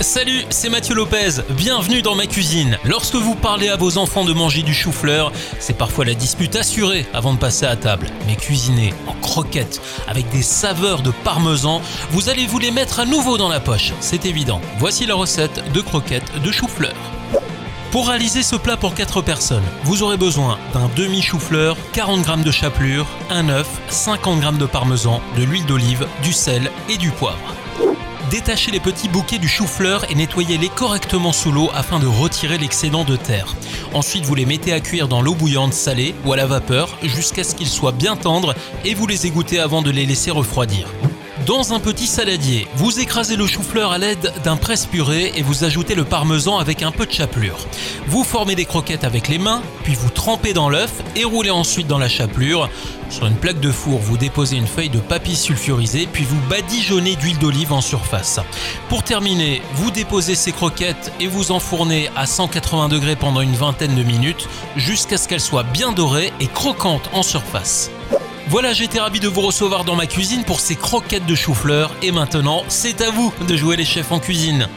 Salut, c'est Mathieu Lopez, bienvenue dans ma cuisine. Lorsque vous parlez à vos enfants de manger du chou-fleur, c'est parfois la dispute assurée avant de passer à table. Mais cuisiner en croquettes avec des saveurs de parmesan, vous allez vous les mettre à nouveau dans la poche, c'est évident. Voici la recette de croquettes de chou-fleur. Pour réaliser ce plat pour 4 personnes, vous aurez besoin d'un demi chou-fleur, 40 g de chapelure, un œuf, 50 g de parmesan, de l'huile d'olive, du sel et du poivre. Détachez les petits bouquets du chou-fleur et nettoyez-les correctement sous l'eau afin de retirer l'excédent de terre. Ensuite, vous les mettez à cuire dans l'eau bouillante salée ou à la vapeur jusqu'à ce qu'ils soient bien tendres et vous les égouttez avant de les laisser refroidir. Dans un petit saladier, vous écrasez le chou-fleur à l'aide d'un presse-purée et vous ajoutez le parmesan avec un peu de chapelure. Vous formez des croquettes avec les mains, puis vous trempez dans l'œuf et roulez ensuite dans la chapelure. Sur une plaque de four, vous déposez une feuille de papier sulfurisé, puis vous badigeonnez d'huile d'olive en surface. Pour terminer, vous déposez ces croquettes et vous enfournez à 180 degrés pendant une vingtaine de minutes jusqu'à ce qu'elles soient bien dorées et croquantes en surface. Voilà, j'étais ravi de vous recevoir dans ma cuisine pour ces croquettes de chou-fleur et maintenant, c'est à vous de jouer les chefs en cuisine.